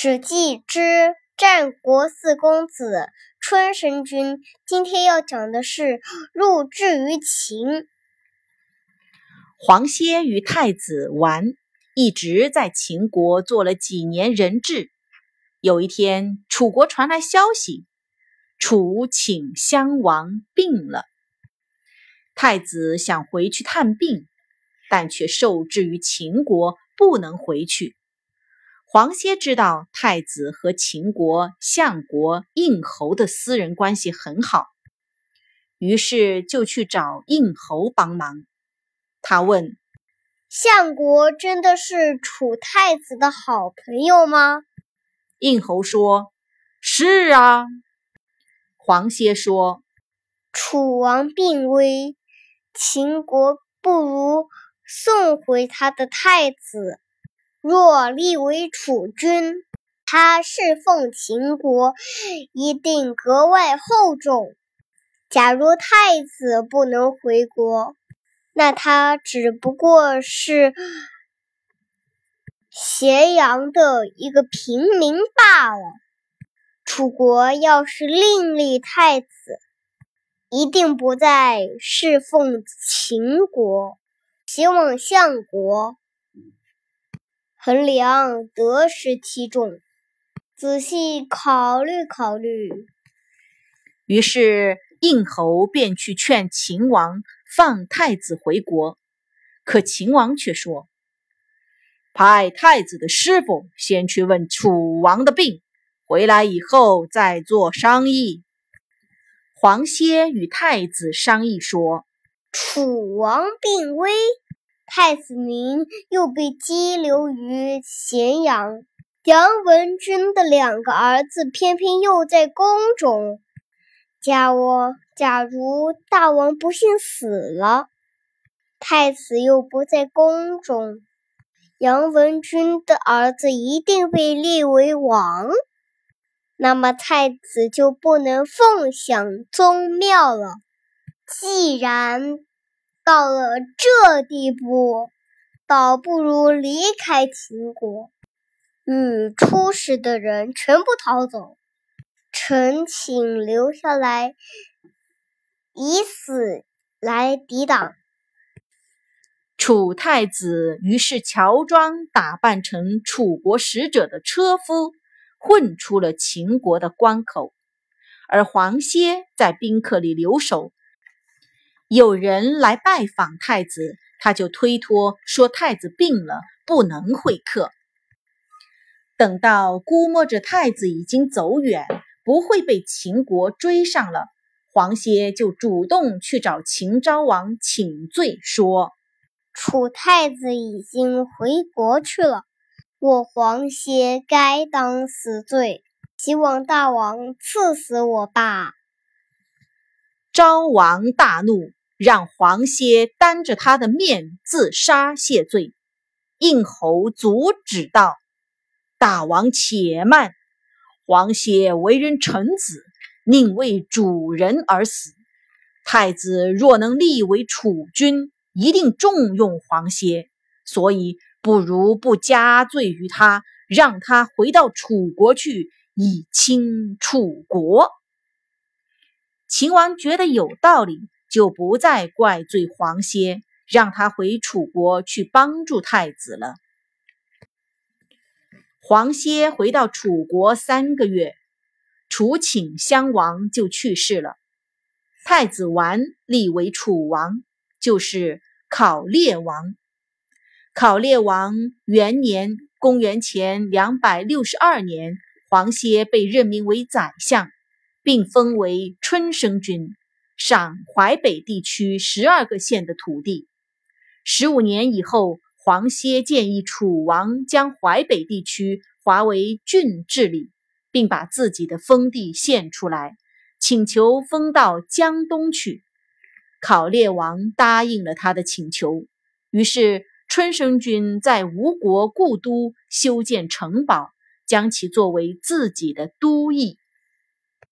史记之战国四公子春申君。今天要讲的是入质于秦。黄歇与太子完一直在秦国做了几年人质。有一天，楚国传来消息，楚顷襄王病了。太子想回去探病，但却受制于秦国，不能回去。黄歇知道太子和秦国相国应侯的私人关系很好，于是就去找应侯帮忙。他问：“相国真的是楚太子的好朋友吗？”应侯说：“是啊。”黄歇说：“楚王病危，秦国不如送回他的太子。”若立为楚君，他侍奉秦国一定格外厚重。假如太子不能回国，那他只不过是咸阳的一个平民罢了。楚国要是另立太子，一定不再侍奉秦国，前往相国。衡量得失体重，仔细考虑考虑。于是应侯便去劝秦王放太子回国，可秦王却说：“派太子的师傅先去问楚王的病，回来以后再做商议。”黄歇与太子商议说：“楚王病危。”太子您又被羁留于咸阳，杨文君的两个儿子偏偏又在宫中。假我假如大王不幸死了，太子又不在宫中，杨文君的儿子一定被立为王，那么太子就不能奉享宗庙了。既然到了这地步，倒不如离开秦国，与出使的人全部逃走。臣请留下来，以死来抵挡。楚太子于是乔装打扮成楚国使者的车夫，混出了秦国的关口，而黄歇在宾客里留守。有人来拜访太子，他就推脱说太子病了，不能会客。等到估摸着太子已经走远，不会被秦国追上了，黄歇就主动去找秦昭王请罪，说：“楚太子已经回国去了，我黄歇该当死罪，希望大王赐死我吧。”昭王大怒。让黄歇当着他的面自杀谢罪，应侯阻止道：“大王且慢，黄歇为人臣子，宁为主人而死。太子若能立为楚君，一定重用黄歇，所以不如不加罪于他，让他回到楚国去，以清楚国。”秦王觉得有道理。就不再怪罪黄歇，让他回楚国去帮助太子了。黄歇回到楚国三个月，楚顷襄王就去世了，太子完立为楚王，就是考烈王。考烈王元年（公元前两百六十二年），黄歇被任命为宰相，并封为春申君。赏淮北地区十二个县的土地。十五年以后，黄歇建议楚王将淮北地区划为郡治理，并把自己的封地献出来，请求封到江东去。考烈王答应了他的请求。于是，春申君在吴国故都修建城堡，将其作为自己的都邑。